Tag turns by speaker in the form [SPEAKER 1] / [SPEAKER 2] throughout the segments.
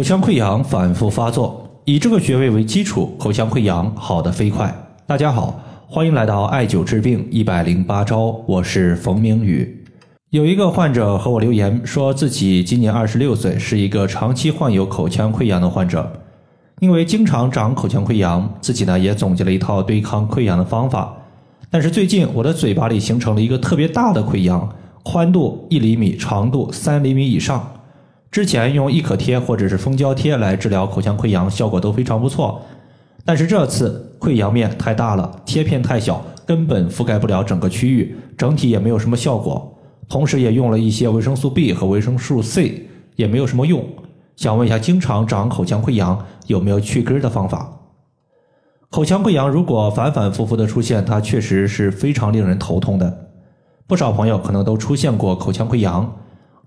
[SPEAKER 1] 口腔溃疡反复发作，以这个穴位为基础，口腔溃疡好得飞快。大家好，欢迎来到艾灸治病一百零八招，我是冯明宇。有一个患者和我留言，说自己今年二十六岁，是一个长期患有口腔溃疡的患者。因为经常长口腔溃疡，自己呢也总结了一套对抗溃疡的方法。但是最近我的嘴巴里形成了一个特别大的溃疡，宽度一厘米，长度三厘米以上。之前用易可贴或者是蜂胶贴来治疗口腔溃疡，效果都非常不错。但是这次溃疡面太大了，贴片太小，根本覆盖不了整个区域，整体也没有什么效果。同时也用了一些维生素 B 和维生素 C，也没有什么用。想问一下，经常长口腔溃疡有没有去根的方法？口腔溃疡如果反反复复的出现，它确实是非常令人头痛的。不少朋友可能都出现过口腔溃疡。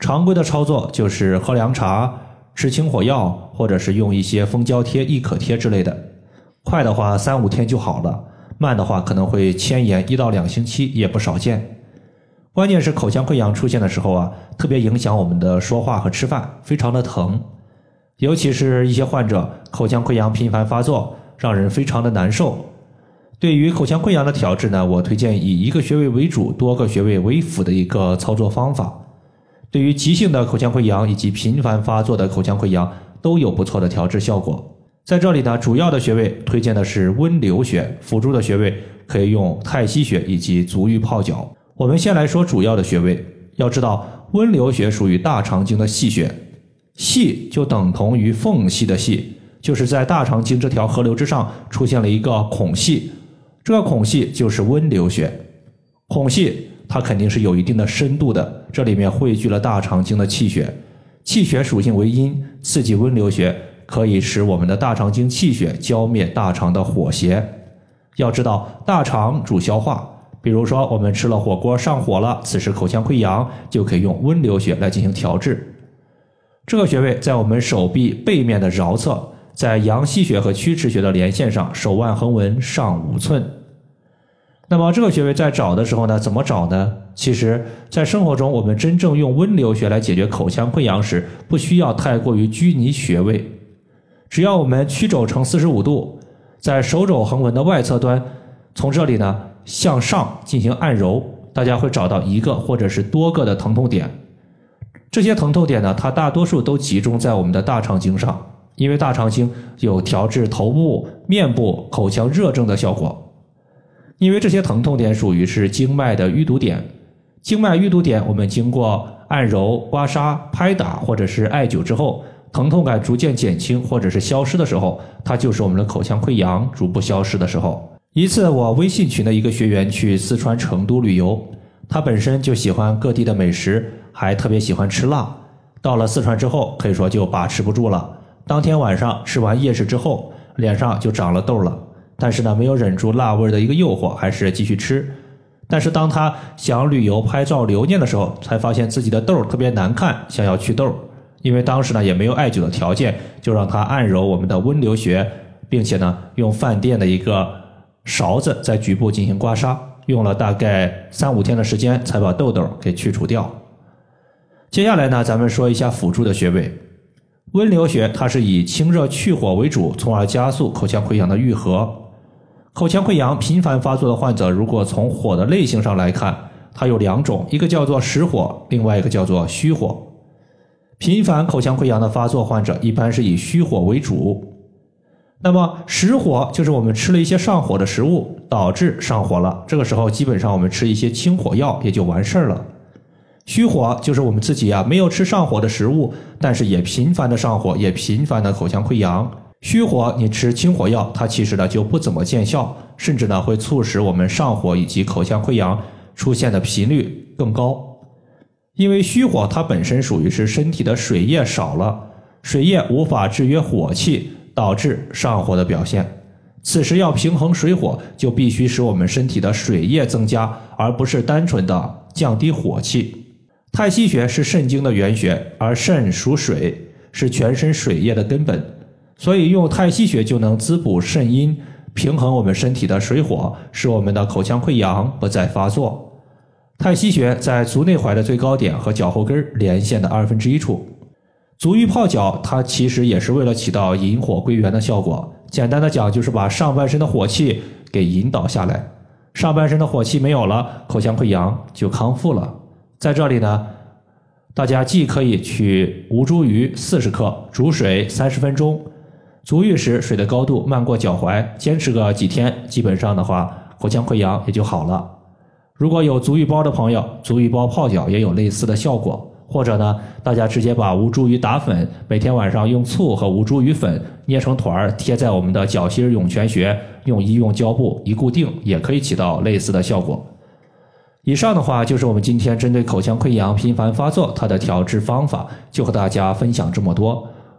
[SPEAKER 1] 常规的操作就是喝凉茶、吃清火药，或者是用一些蜂胶贴、易可贴之类的。快的话三五天就好了，慢的话可能会牵延一到两星期，也不少见。关键是口腔溃疡出现的时候啊，特别影响我们的说话和吃饭，非常的疼。尤其是一些患者口腔溃疡频繁发作，让人非常的难受。对于口腔溃疡的调治呢，我推荐以一个穴位为主，多个穴位为辅的一个操作方法。对于急性的口腔溃疡以及频繁发作的口腔溃疡都有不错的调治效果。在这里呢，主要的穴位推荐的是温流穴，辅助的穴位可以用太溪穴以及足浴泡脚。我们先来说主要的穴位，要知道温流穴属于大肠经的细穴，细就等同于缝隙的隙，就是在大肠经这条河流之上出现了一个孔隙，这个孔隙就是温流穴，孔隙。它肯定是有一定的深度的，这里面汇聚了大肠经的气血，气血属性为阴，刺激温流穴，可以使我们的大肠经气血浇灭大肠的火邪。要知道，大肠主消化，比如说我们吃了火锅上火了，此时口腔溃疡就可以用温流穴来进行调治。这个穴位在我们手臂背面的桡侧，在阳溪穴和曲池穴的连线上，手腕横纹上五寸。那么这个穴位在找的时候呢，怎么找呢？其实，在生活中，我们真正用温流穴来解决口腔溃疡时，不需要太过于拘泥穴位。只要我们曲肘成四十五度，在手肘横纹的外侧端，从这里呢向上进行按揉，大家会找到一个或者是多个的疼痛点。这些疼痛点呢，它大多数都集中在我们的大肠经上，因为大肠经有调治头部、面部、口腔热症的效果。因为这些疼痛点属于是经脉的淤堵点，经脉淤堵点，我们经过按揉、刮痧、拍打或者是艾灸之后，疼痛感逐渐减轻或者是消失的时候，它就是我们的口腔溃疡逐步消失的时候。一次，我微信群的一个学员去四川成都旅游，他本身就喜欢各地的美食，还特别喜欢吃辣。到了四川之后，可以说就把持不住了。当天晚上吃完夜市之后，脸上就长了痘了。但是呢，没有忍住辣味的一个诱惑，还是继续吃。但是当他想旅游拍照留念的时候，才发现自己的痘特别难看，想要祛痘。因为当时呢也没有艾灸的条件，就让他按揉我们的温流穴，并且呢用饭店的一个勺子在局部进行刮痧，用了大概三五天的时间才把痘痘给去除掉。接下来呢，咱们说一下辅助的穴位。温流穴它是以清热去火为主，从而加速口腔溃疡的愈合。口腔溃疡频繁发作的患者，如果从火的类型上来看，它有两种，一个叫做实火，另外一个叫做虚火。频繁口腔溃疡的发作患者，一般是以虚火为主。那么实火就是我们吃了一些上火的食物，导致上火了。这个时候，基本上我们吃一些清火药也就完事儿了。虚火就是我们自己啊，没有吃上火的食物，但是也频繁的上火，也频繁的口腔溃疡。虚火，你吃清火药，它其实呢就不怎么见效，甚至呢会促使我们上火以及口腔溃疡出现的频率更高。因为虚火它本身属于是身体的水液少了，水液无法制约火气，导致上火的表现。此时要平衡水火，就必须使我们身体的水液增加，而不是单纯的降低火气。太溪穴是肾经的原穴，而肾属水，是全身水液的根本。所以用太溪穴就能滋补肾阴，平衡我们身体的水火，使我们的口腔溃疡不再发作。太溪穴在足内踝的最高点和脚后跟连线的二分之一处，足浴泡脚，它其实也是为了起到引火归元的效果。简单的讲，就是把上半身的火气给引导下来，上半身的火气没有了，口腔溃疡就康复了。在这里呢，大家既可以取吴茱萸四十克，煮水三十分钟，足浴时水的高度漫过脚踝，坚持个几天，基本上的话，口腔溃疡也就好了。如果有足浴包的朋友，足浴包泡脚也有类似的效果。或者呢，大家直接把吴茱萸打粉，每天晚上用醋和吴茱萸粉捏成团儿，贴在我们的脚心涌泉穴，用医用胶布一固定，也可以起到类似的效果。以上的话就是我们今天针对口腔溃疡频繁发作它的调治方法，就和大家分享这么多。